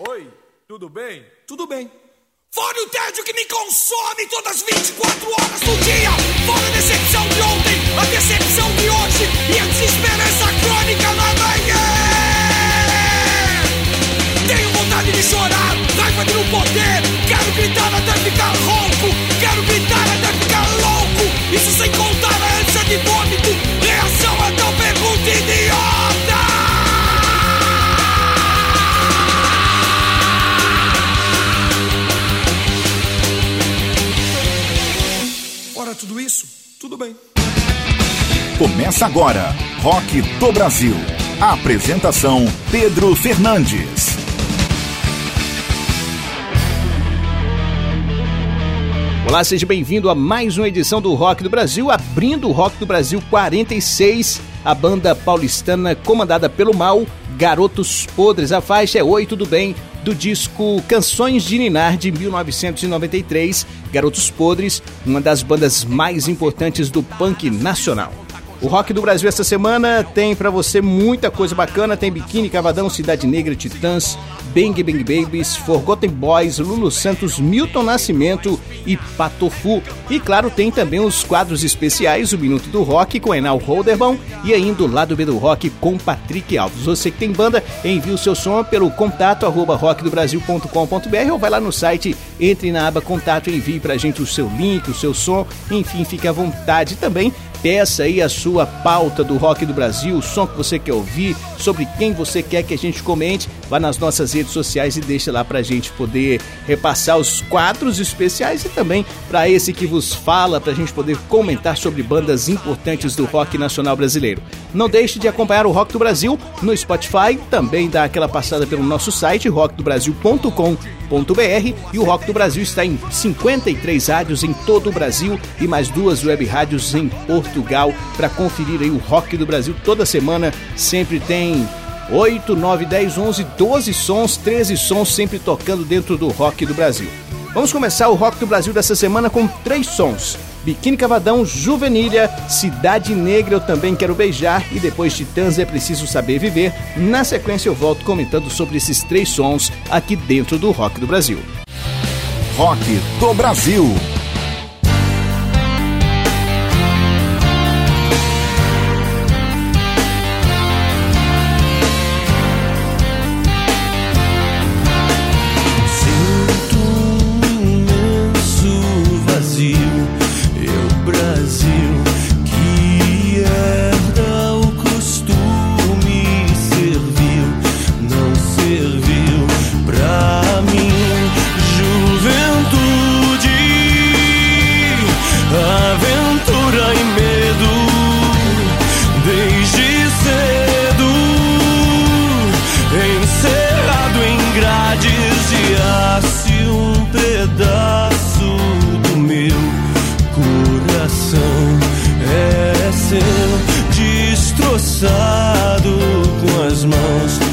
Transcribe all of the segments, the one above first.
Oi, tudo bem? Tudo bem. Fora o tédio que me consome todas as 24 horas do dia. Fora a decepção de ontem, a decepção de hoje e a desesperança crônica na manhã. Tenho vontade de chorar, raiva de não poder. Quero gritar até ficar rouco, quero gritar até ficar louco. Isso sem contar a ânsia de vômito, reação a tal pergunta idiota. Tudo bem. Começa agora, Rock do Brasil. A apresentação Pedro Fernandes. Olá, seja bem-vindo a mais uma edição do Rock do Brasil, abrindo o Rock do Brasil 46, a banda paulistana comandada pelo Mal, Garotos Podres. A faixa é Oi, tudo bem? do disco Canções de Ninar de 1993, Garotos Podres, uma das bandas mais importantes do punk nacional. O Rock do Brasil essa semana tem para você muita coisa bacana, tem Biquíni Cavadão, Cidade Negra, Titãs, Bang Bang Babies, Forgotten Boys, Lulu Santos, Milton Nascimento e Patofu. E claro, tem também os quadros especiais, o Minuto do Rock com Enal Holderbaum e ainda o Lado B do Rock com Patrick Alves. Você que tem banda, envie o seu som pelo contato arroba rockdobrasil.com.br ou vai lá no site, entre na aba contato e envie pra gente o seu link, o seu som, enfim, fique à vontade também peça aí a sua pauta do Rock do Brasil, o som que você quer ouvir, sobre quem você quer que a gente comente, vá nas nossas redes sociais e deixa lá pra gente poder repassar os quadros especiais e também para esse que vos fala, pra gente poder comentar sobre bandas importantes do rock nacional brasileiro. Não deixe de acompanhar o Rock do Brasil no Spotify, também dá aquela passada pelo nosso site rockdobrasil.com.br e o Rock do Brasil está em 53 rádios em todo o Brasil e mais duas web rádios em Portugal para conferir aí o Rock do Brasil toda semana. Sempre tem 8, 9, 10, 11, 12 sons, 13 sons sempre tocando dentro do Rock do Brasil. Vamos começar o Rock do Brasil dessa semana com três sons. Biquíni Cavadão, Juvenilha, Cidade Negra Eu Também Quero Beijar e depois Titãs É Preciso Saber Viver. Na sequência eu volto comentando sobre esses três sons aqui dentro do Rock do Brasil. Rock do Brasil. destroçado com as mãos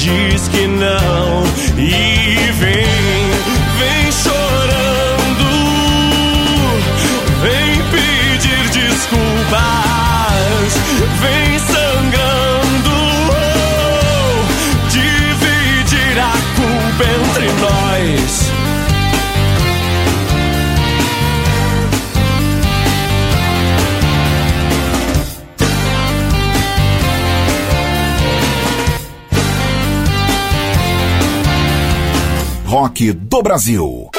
jusque là. Do Brasil.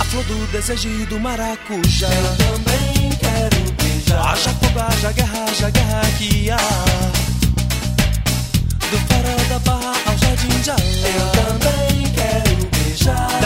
A flor do desejo do maracujá. Eu também quero beijar. Haja fogo, haja guerra, haja guerra que há. Do farol da barra ao Eu também quero beijar.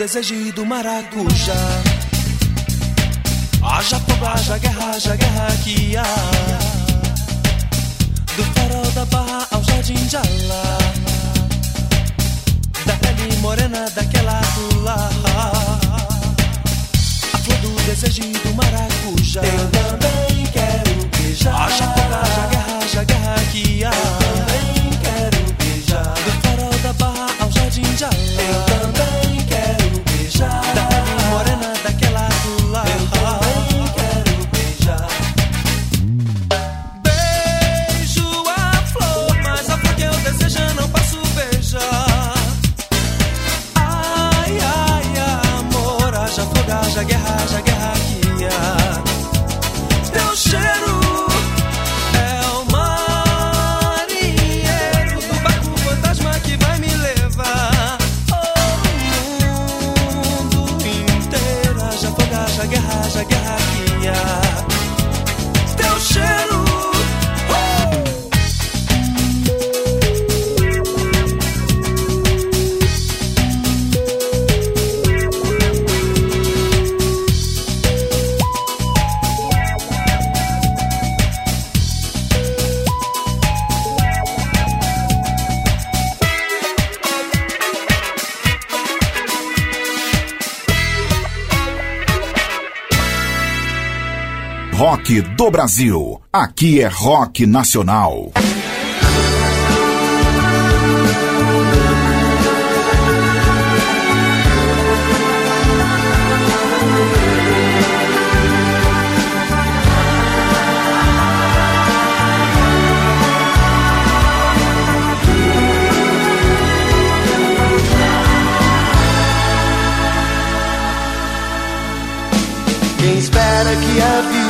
Desejo do maracujá. Haja fogo, haja guerra, haja guerra que há. Do farol da barra ao jardim de Alá. Da pele morena daquela do lá. A flor do desejo do maracujá. Eu também quero beijar. Haja fogo, haja guerra, haja guerra que há. Eu também quero beijar. Do farol da barra ao jardim de Alá. Fogo, haja guerra, haja guerra Do Brasil. Aqui é rock nacional. Quem espera que a vida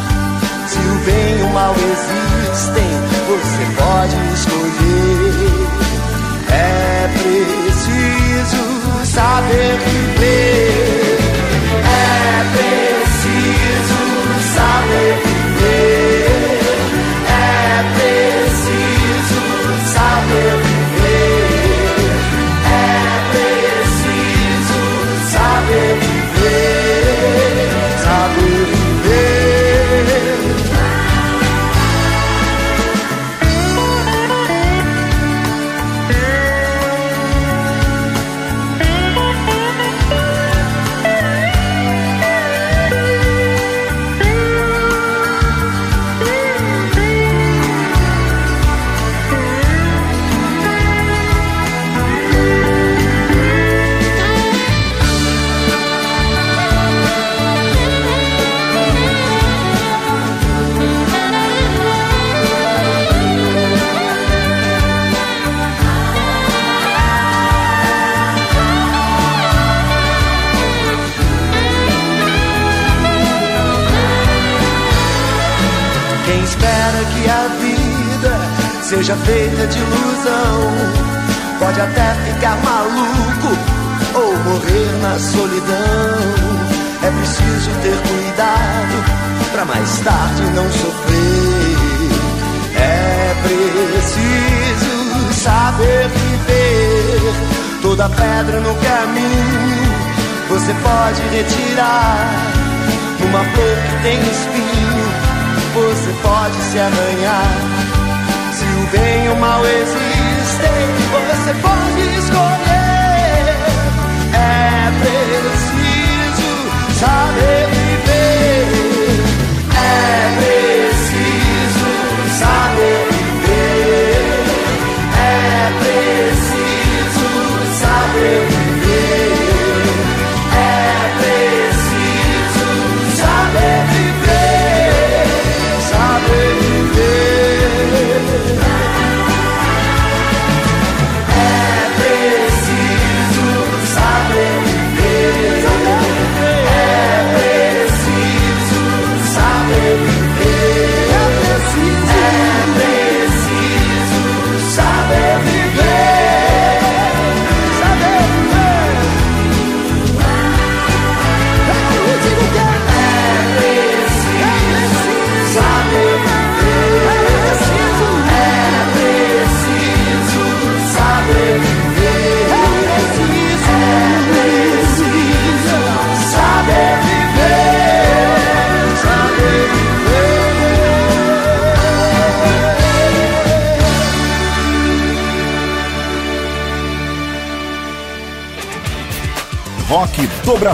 Se o bem e o mal existem, você pode escolher. É preciso saber viver.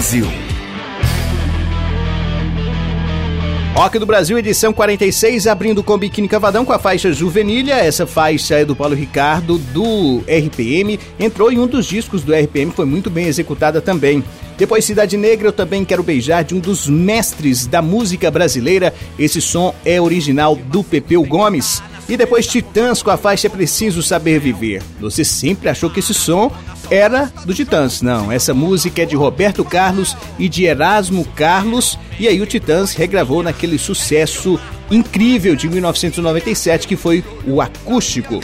Brasil. Rock do Brasil, edição 46, abrindo com Biquíni Cavadão com a faixa Juvenilha. Essa faixa é do Paulo Ricardo, do RPM. Entrou em um dos discos do RPM, foi muito bem executada também. Depois Cidade Negra, eu também quero beijar de um dos mestres da música brasileira. Esse som é original do Pepeu Gomes. E depois Titãs com a faixa Preciso Saber Viver. Você sempre achou que esse som era do Titãs. Não, essa música é de Roberto Carlos e de Erasmo Carlos. E aí o Titãs regravou naquele sucesso incrível de 1997 que foi o acústico.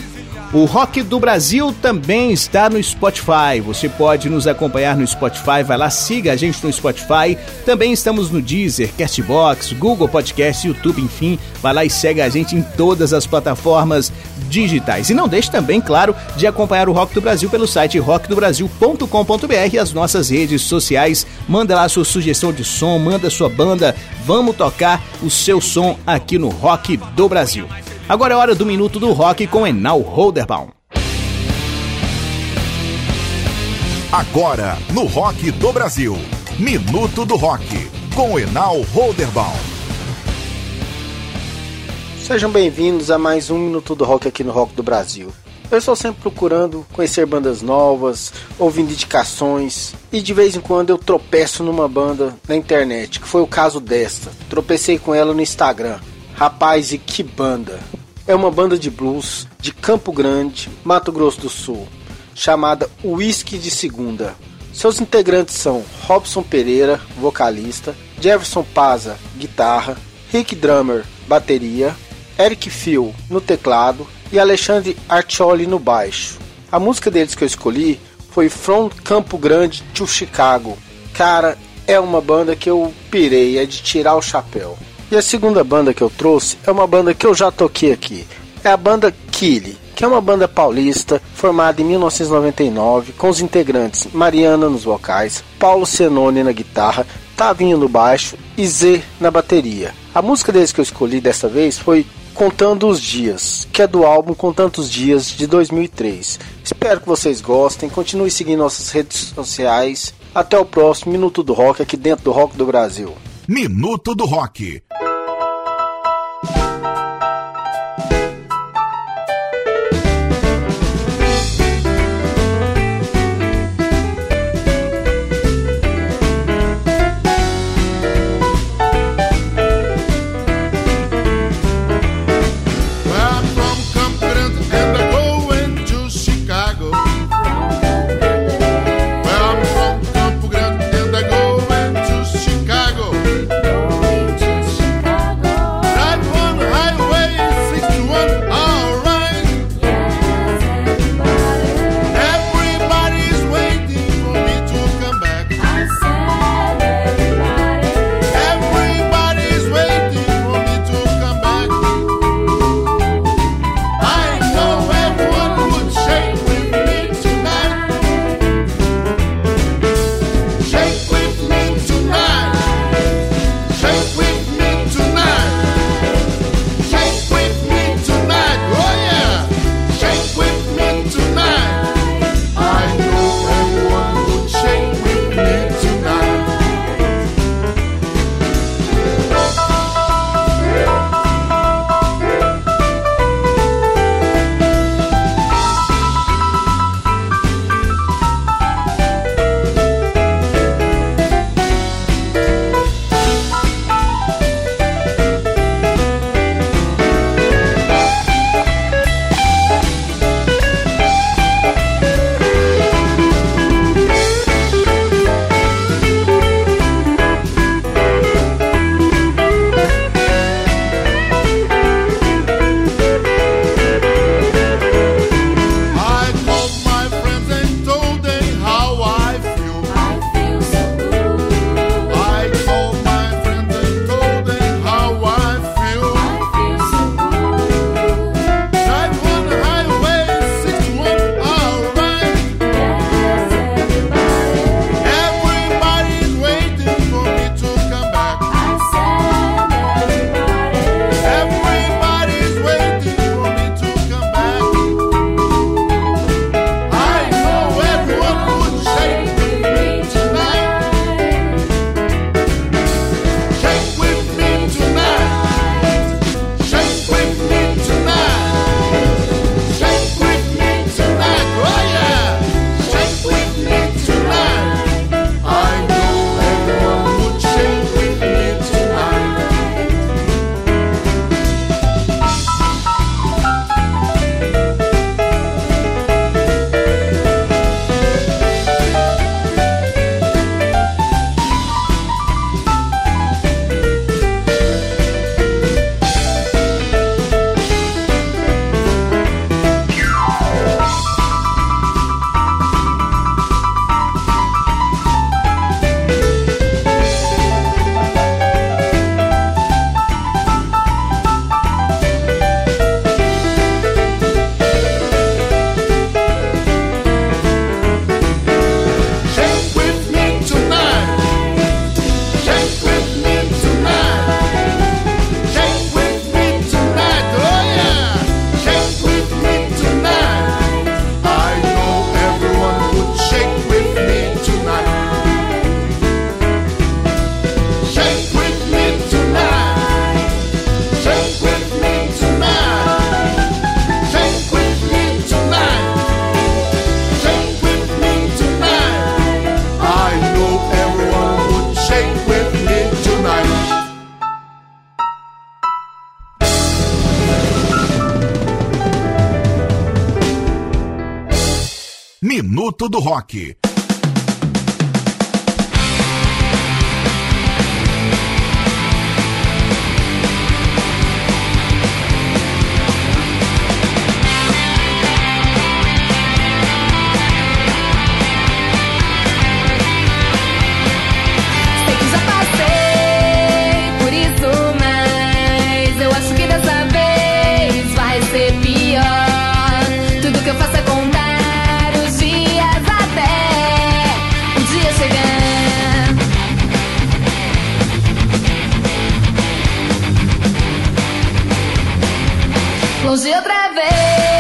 O Rock do Brasil também está no Spotify. Você pode nos acompanhar no Spotify, vai lá, siga a gente no Spotify. Também estamos no Deezer, Castbox, Google Podcast, YouTube, enfim. Vai lá e segue a gente em todas as plataformas digitais. E não deixe também, claro, de acompanhar o Rock do Brasil pelo site rockdobrasil.com.br e as nossas redes sociais. Manda lá sua sugestão de som, manda sua banda. Vamos tocar o seu som aqui no Rock do Brasil. Agora é hora do Minuto do Rock com Enal Holderbaum. Agora, no Rock do Brasil. Minuto do Rock, com Enal Holderbaum. Sejam bem-vindos a mais um Minuto do Rock aqui no Rock do Brasil. Eu estou sempre procurando conhecer bandas novas, ouvindo indicações e de vez em quando eu tropeço numa banda na internet, que foi o caso desta. Tropecei com ela no Instagram. Rapaz, e que banda! É uma banda de blues de Campo Grande, Mato Grosso do Sul, chamada Whisky de Segunda. Seus integrantes são Robson Pereira, vocalista, Jefferson Paza, guitarra, Rick Drummer, bateria, Eric Phil no teclado e Alexandre Artioli no baixo. A música deles que eu escolhi foi From Campo Grande to Chicago. Cara, é uma banda que eu pirei, é de tirar o chapéu. E a segunda banda que eu trouxe é uma banda que eu já toquei aqui. É a banda Kili, que é uma banda paulista formada em 1999 com os integrantes Mariana nos vocais, Paulo Senone na guitarra, Tavinho no baixo e Z na bateria. A música deles que eu escolhi dessa vez foi Contando os Dias, que é do álbum Com Tantos Dias de 2003. Espero que vocês gostem, continue seguindo nossas redes sociais. Até o próximo Minuto do Rock aqui dentro do Rock do Brasil. Minuto do Rock. Rock. longe outra vez.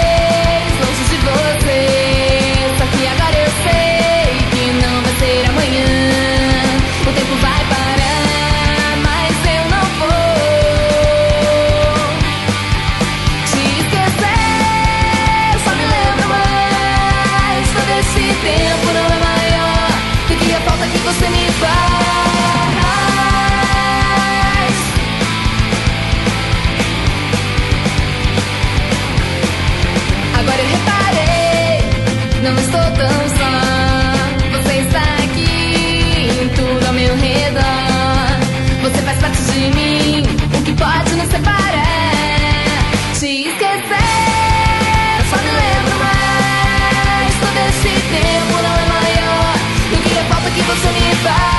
Você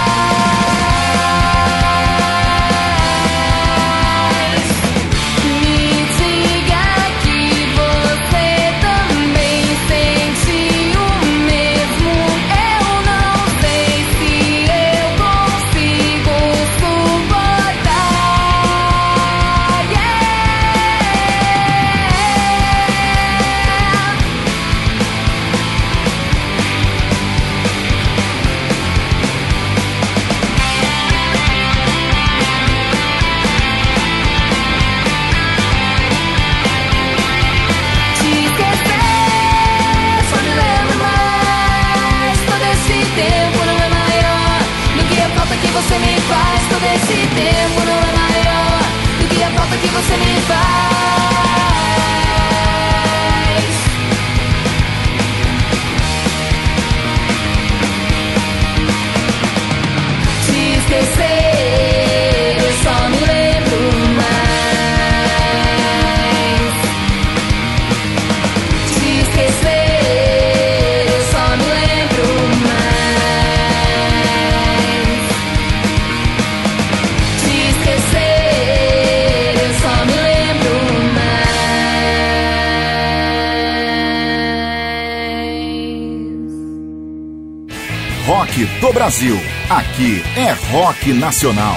falta que Brasil. Aqui é rock nacional.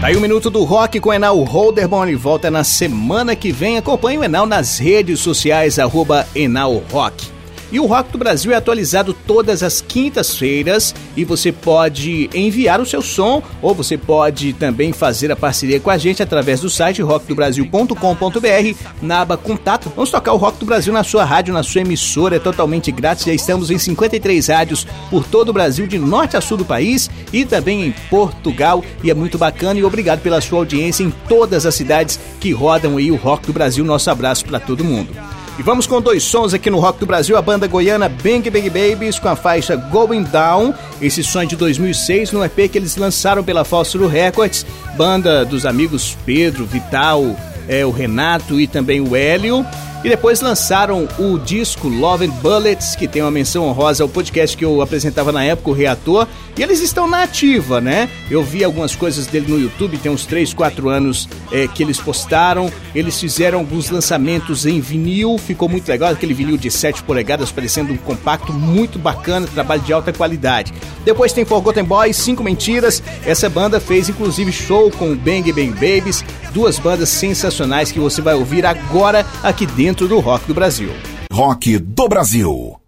Tá aí o Minuto do Rock com Enal Holderman. Ele volta na semana que vem. Acompanhe o Enal nas redes sociais, arroba Enal Rock. E o Rock do Brasil é atualizado todas as quintas-feiras e você pode enviar o seu som ou você pode também fazer a parceria com a gente através do site rockdobrasil.com.br na aba Contato. Vamos tocar o Rock do Brasil na sua rádio, na sua emissora, é totalmente grátis. Já estamos em 53 rádios por todo o Brasil, de norte a sul do país e também em Portugal. E é muito bacana e obrigado pela sua audiência em todas as cidades que rodam aí o Rock do Brasil. Nosso abraço para todo mundo. E vamos com dois sons aqui no Rock do Brasil, a banda goiana Bang Bang Babies com a faixa Going Down. Esse som é de 2006 no EP que eles lançaram pela Fósforo Records, banda dos amigos Pedro, Vital, é, o Renato e também o Hélio. E depois lançaram o disco Love and Bullets, que tem uma menção honrosa ao podcast que eu apresentava na época, o Reator. E eles estão na ativa, né? Eu vi algumas coisas dele no YouTube, tem uns 3, 4 anos é, que eles postaram. Eles fizeram alguns lançamentos em vinil, ficou muito legal, aquele vinil de 7 polegadas, parecendo um compacto muito bacana, trabalho de alta qualidade. Depois tem Forgotten Boys, Cinco Mentiras. Essa banda fez inclusive show com o Bang Bang Babies, duas bandas sensacionais que você vai ouvir agora aqui dentro do Rock do Brasil. Rock do Brasil.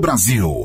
Brasil.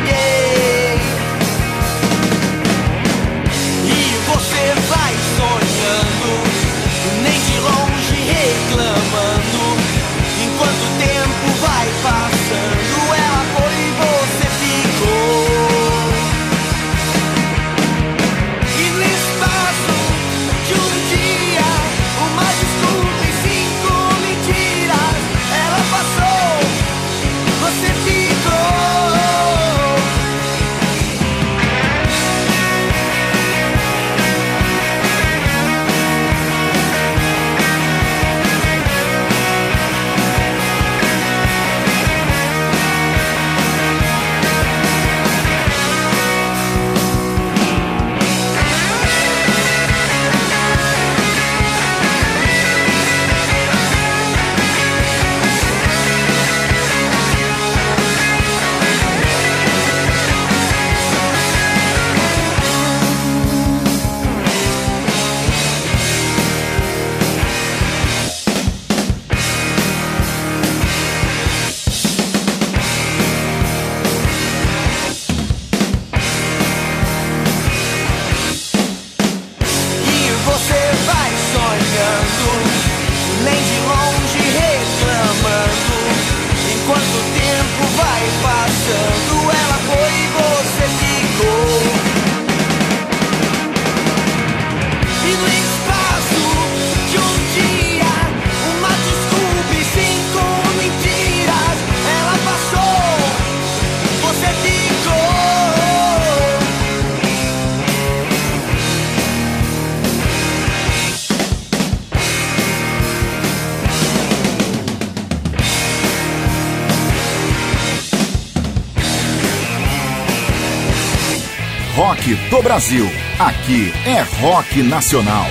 do Brasil. Aqui é rock nacional.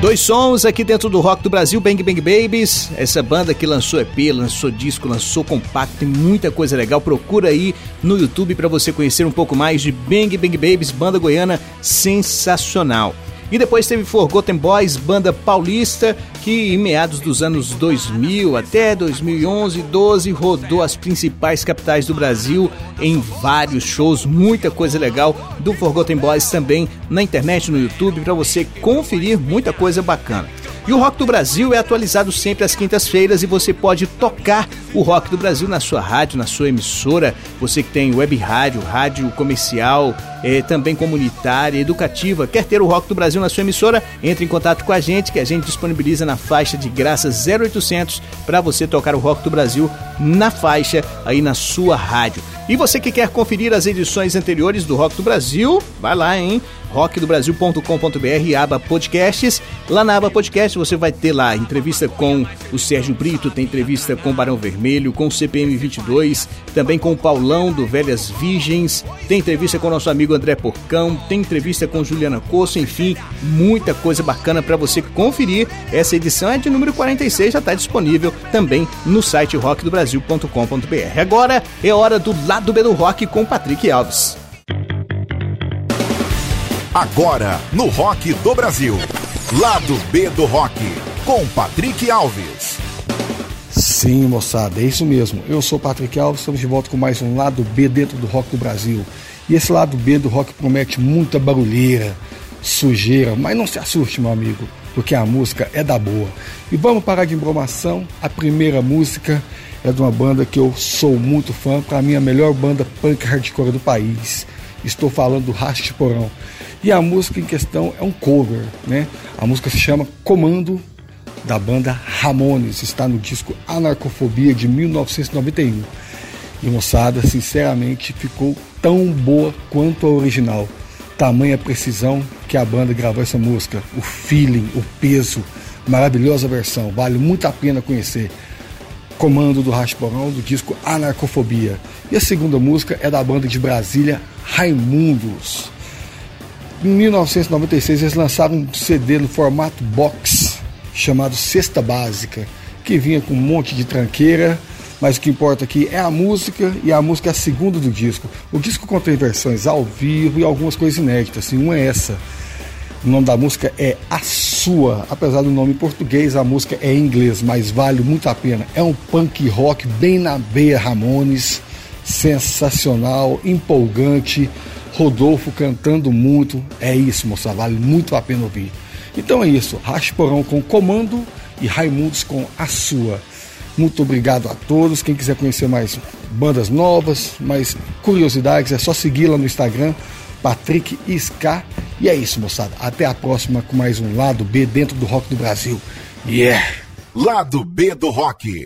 Dois sons aqui dentro do Rock do Brasil, Bang Bang Babies, essa banda que lançou EP, lançou disco, lançou compacto, tem muita coisa legal. Procura aí no YouTube para você conhecer um pouco mais de Bang Bang Babies, banda goiana sensacional. E depois teve Forgotten Boys, banda paulista, que em meados dos anos 2000 até 2011, 12 rodou as principais capitais do Brasil em vários shows, muita coisa legal do Forgotten Boys também na internet, no YouTube, para você conferir muita coisa bacana. E o Rock do Brasil é atualizado sempre às quintas-feiras e você pode tocar o Rock do Brasil na sua rádio, na sua emissora. Você que tem web rádio, rádio comercial, é, também comunitária, educativa, quer ter o Rock do Brasil na sua emissora? Entre em contato com a gente que a gente disponibiliza na faixa de graça 0800 para você tocar o Rock do Brasil na faixa aí na sua rádio. E você que quer conferir as edições anteriores do Rock do Brasil, vai lá, hein? rockdobrasil.com.br, aba podcasts. Lá na aba podcast você vai ter lá entrevista com o Sérgio Brito, tem entrevista com o Barão Vermelho, com o CPM 22, também com o Paulão do Velhas Virgens, tem entrevista com o nosso amigo André Porcão, tem entrevista com Juliana Coço, enfim, muita coisa bacana para você conferir. Essa edição é de número 46, já está disponível também no site rockdobrasil.com.br. Agora é hora do lado B do rock com Patrick Alves. Agora, no Rock do Brasil. Lado B do Rock, com Patrick Alves. Sim, moçada, é isso mesmo. Eu sou Patrick Alves, estamos de volta com mais um Lado B dentro do Rock do Brasil. E esse lado B do rock promete muita barulheira, sujeira, mas não se assuste, meu amigo, porque a música é da boa. E vamos parar de embromação. A primeira música é de uma banda que eu sou muito fã, para mim a melhor banda punk hardcore do país. Estou falando do Raste Porão. E a música em questão é um cover, né? A música se chama Comando da banda Ramones, está no disco Anarcofobia de 1991. E moçada, sinceramente, ficou tão boa quanto a original. Tamanha precisão que a banda gravou essa música, o feeling, o peso, maravilhosa versão, vale muito a pena conhecer. Comando do Rasporão do disco Anarcofobia. E a segunda música é da banda de Brasília Raimundos. Em 1996 eles lançaram um CD no formato box chamado Cesta Básica, que vinha com um monte de tranqueira, mas o que importa aqui é a música e a música é a segunda do disco. O disco contém versões ao vivo e algumas coisas inéditas, assim, uma é essa. O nome da música é A Sua, apesar do nome em português, a música é em inglês, mas vale muito a pena. É um punk rock bem na beia Ramones, sensacional, empolgante Rodolfo cantando muito. É isso, moça, vale muito a pena ouvir. Então é isso, Porão com comando e Raimundos com a sua. Muito obrigado a todos. Quem quiser conhecer mais bandas novas, mais curiosidades, é só seguir lá no Instagram, Patrick Ska. E é isso, moçada. Até a próxima com mais um Lado B dentro do Rock do Brasil. Yeah! Lado B do Rock.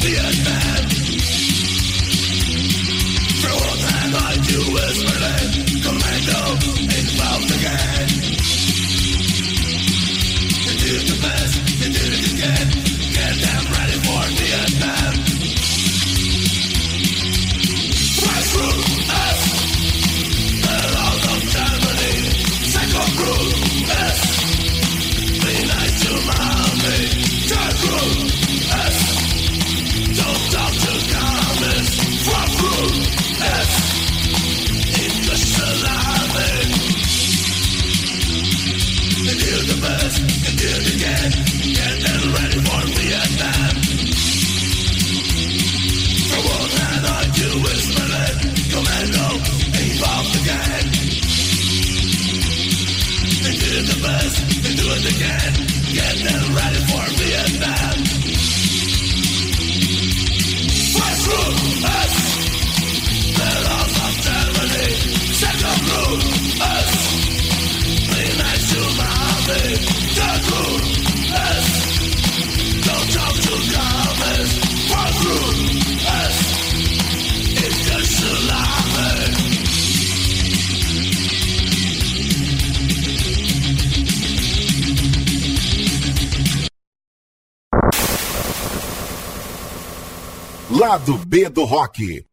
The man. For commando, involved again. Lado B do Rock.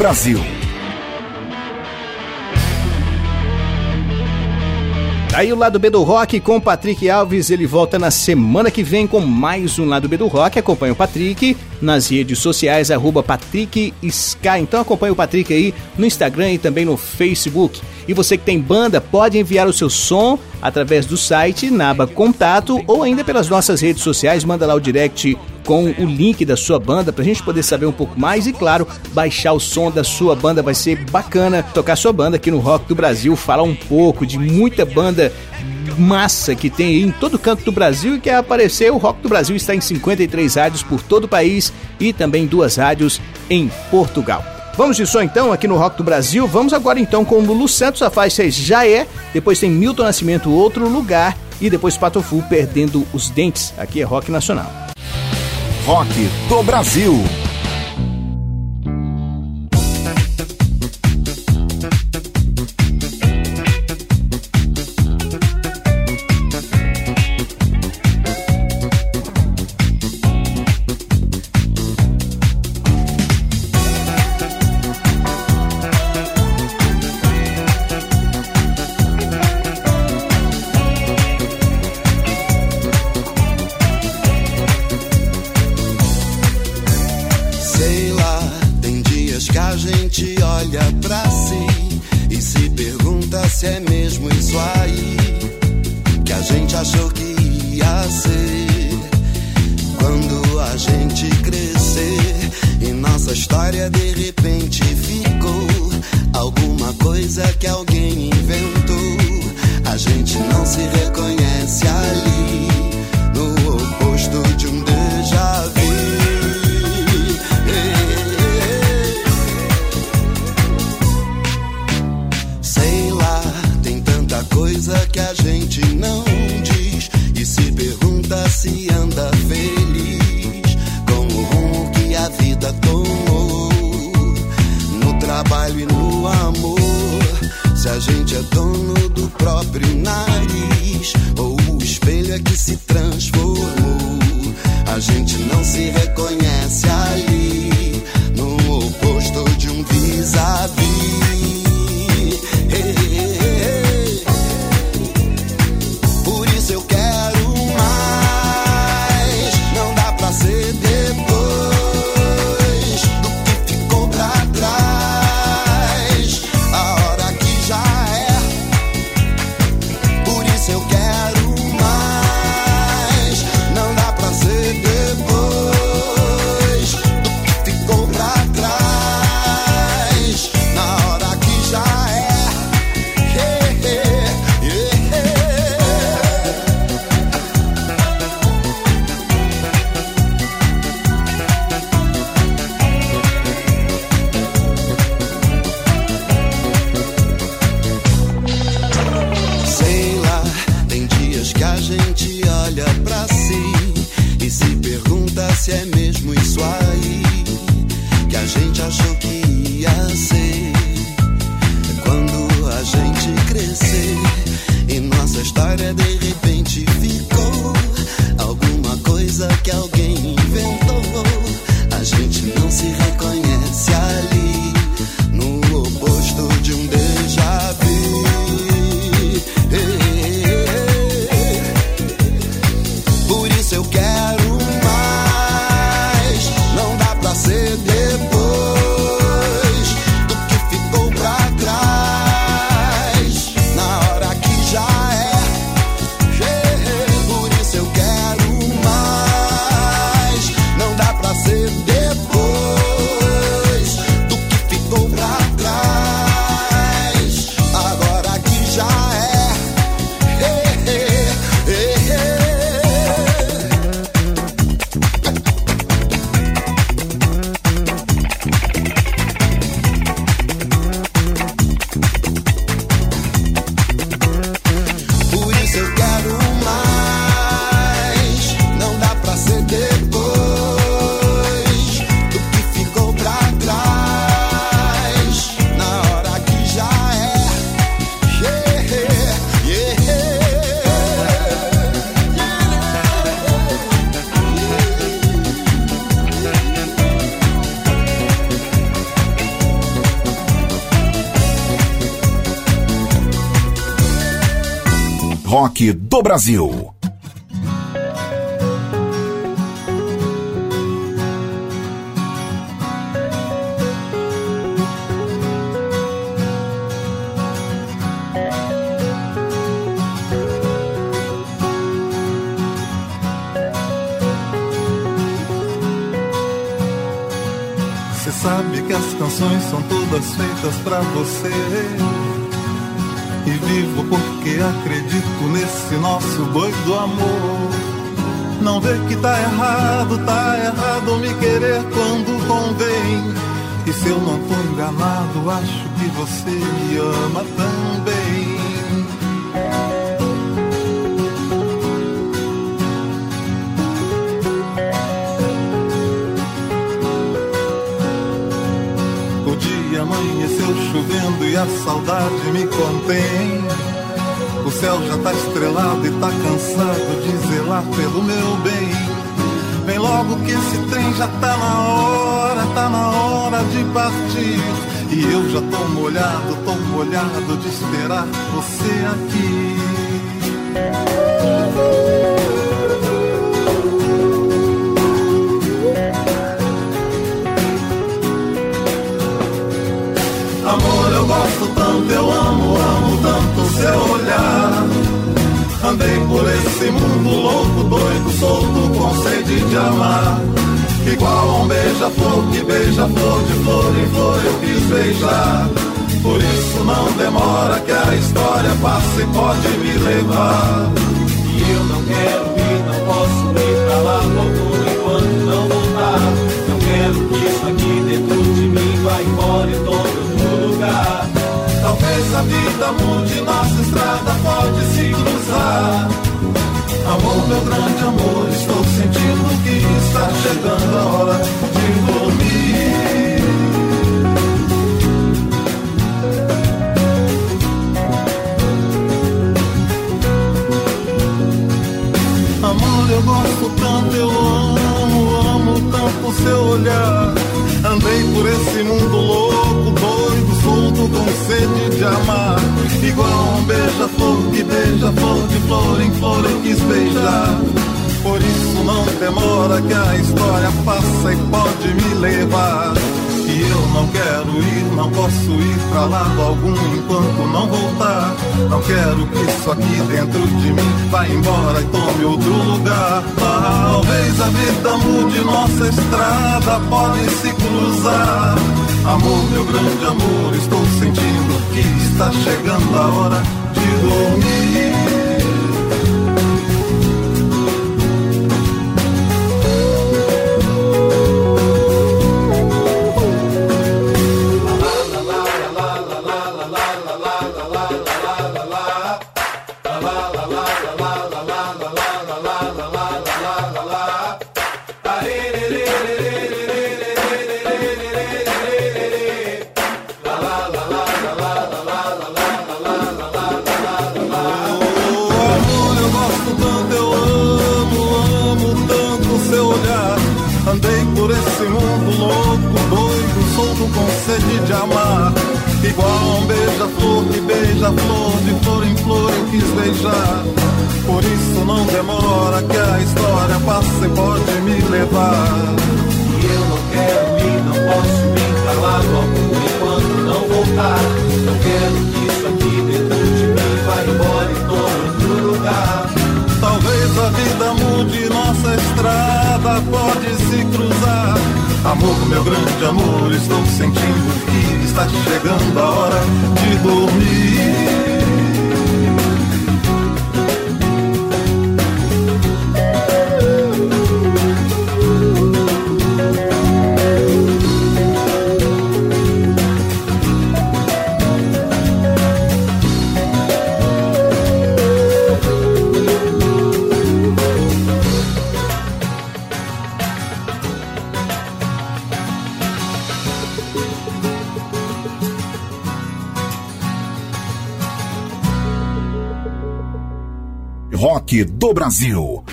Brasil. Aí o lado B do Rock com Patrick Alves, ele volta na semana que vem com mais um lado B do Rock. Acompanhe o Patrick nas redes sociais, arroba Patrick Sky. Então acompanhe o Patrick aí no Instagram e também no Facebook. E você que tem banda, pode enviar o seu som através do site na aba Contato ou ainda pelas nossas redes sociais. Manda lá o direct com o link da sua banda pra gente poder saber um pouco mais e, claro, baixar o som da sua banda. Vai ser bacana tocar sua banda aqui no Rock do Brasil, falar um pouco de muita banda massa que tem em todo canto do Brasil e quer aparecer. O Rock do Brasil está em 53 rádios por todo o país e também duas rádios em Portugal. Vamos de som então aqui no Rock do Brasil. Vamos agora então com o Lulu Santos, a faixa já é. Depois tem Milton Nascimento, outro lugar. E depois Patofu perdendo os dentes. Aqui é Rock Nacional. Rock do Brasil. A gente é dono do próprio nariz ou o espelho é que se transformou, a gente não se reconhece ali no oposto de um vis-a-vis. Do Brasil. Querer quando convém. E se eu não tô enganado, acho que você me ama também. O dia amanheceu chovendo e a saudade me contém. O céu já tá estrelado e tá cansado de zelar pelo meu bem. Logo que esse trem já tá na hora, tá na hora de partir. E eu já tô molhado, tô molhado de esperar você aqui. Amor, eu gosto tanto, eu amo, amo tanto seu olhar. Andei por esse mundo louco, doido, solto, com sede de amar. Igual a um beija-flor que beija flor de flor em flor eu quis beijar. Por isso não demora que a história passe e pode me levar. E eu não quero ir, não posso ir pra lá logo enquanto não voltar. Não quero que isso aqui dentro de mim vá embora Talvez a vida mude, nossa estrada pode se cruzar. Amor, meu grande amor, estou sentindo que está chegando a hora de dormir. Amor, eu gosto tanto, eu amo, amo tanto seu olhar. Andei por esse mundo louco, solto, com sede de amar. Igual um beija-flor que beija flor de flor em flor eu quis beijar. Por isso não demora que a história passa e pode me levar. Eu não quero ir, não posso ir pra lado algum enquanto não voltar. Não quero que isso aqui dentro de mim vá embora e tome outro lugar. Talvez a vida mude, nossa estrada pode se cruzar. Amor, meu grande amor, estou sentindo que está chegando a hora de dormir. Flor, de flor em flor eu quis beijar. Por isso não demora que a história passe e pode me levar. E eu não quero ir, não posso pra lado algum enquanto não voltar. Não quero que isso aqui dentro de mim vá embora e tome outro lugar. Talvez a vida mude, nossa estrada pode se cruzar. Amor, meu grande amor, estou sentindo que está chegando a hora de dormir. Do Brasil.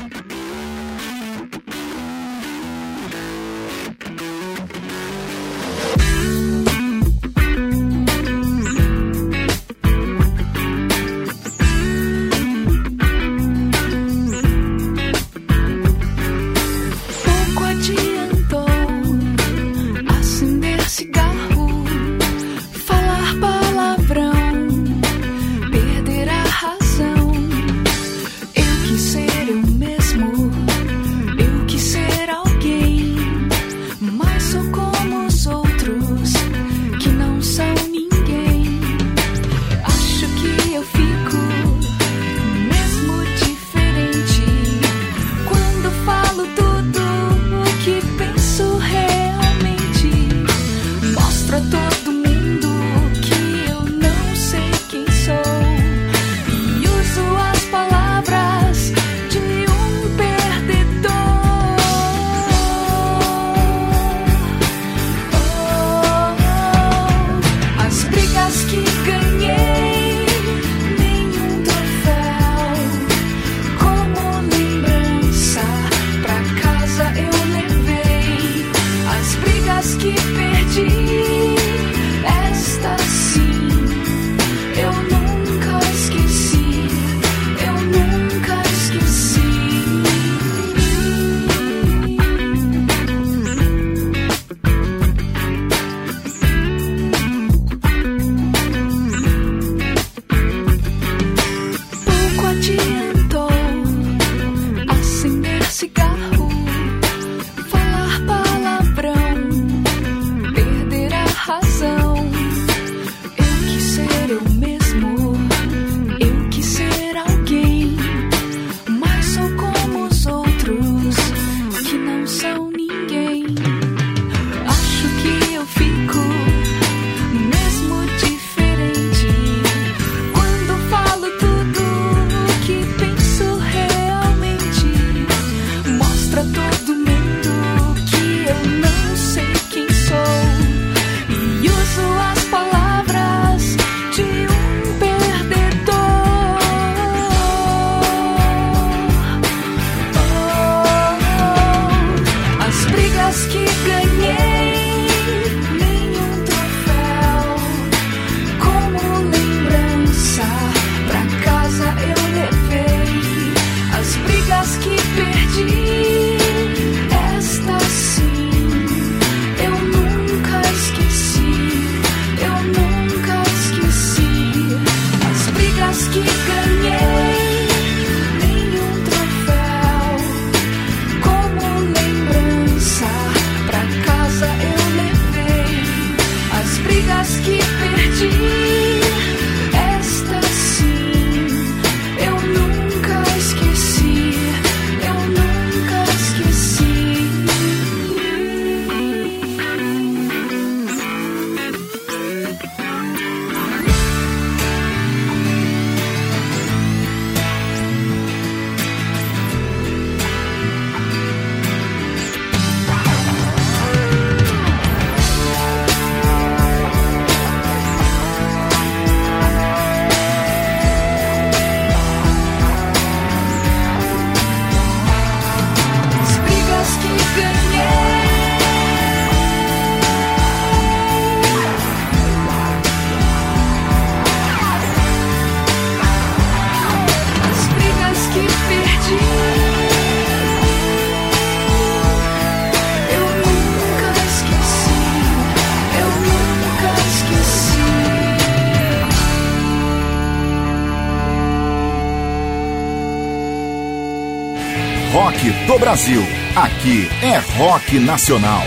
Brasil. Aqui é Rock Nacional.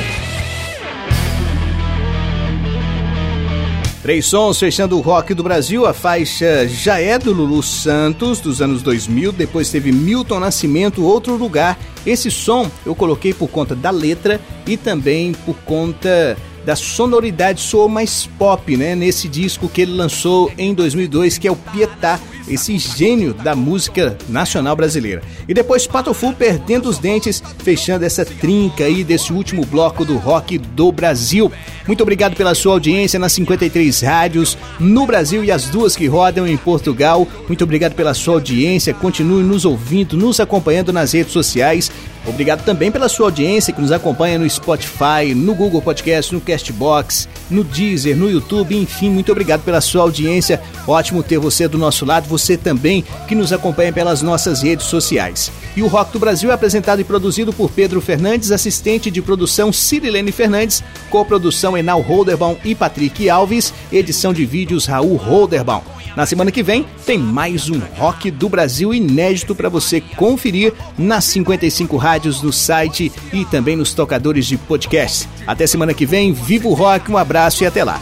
Três sons fechando o rock do Brasil. A faixa já é do Lulu Santos, dos anos 2000. Depois teve Milton Nascimento, Outro Lugar. Esse som eu coloquei por conta da letra e também por conta da sonoridade soou mais pop, né? Nesse disco que ele lançou em 2002, que é o Pietá, esse gênio da música nacional brasileira. E depois Patofu perdendo os dentes, fechando essa trinca aí desse último bloco do rock do Brasil. Muito obrigado pela sua audiência nas 53 rádios no Brasil e as duas que rodam em Portugal. Muito obrigado pela sua audiência. Continue nos ouvindo, nos acompanhando nas redes sociais. Obrigado também pela sua audiência que nos acompanha no Spotify, no Google Podcast, no Castbox, no Deezer, no YouTube, enfim, muito obrigado pela sua audiência. Ótimo ter você do nosso lado, você também que nos acompanha pelas nossas redes sociais. E o Rock do Brasil é apresentado e produzido por Pedro Fernandes, assistente de produção Cirilene Fernandes, coprodução Enal Holderbaum e Patrick Alves, edição de vídeos Raul Holderbaum. Na semana que vem tem mais um Rock do Brasil inédito para você conferir nas 55 rádios do site e também nos tocadores de podcast. Até semana que vem, viva o rock, um abraço e até lá.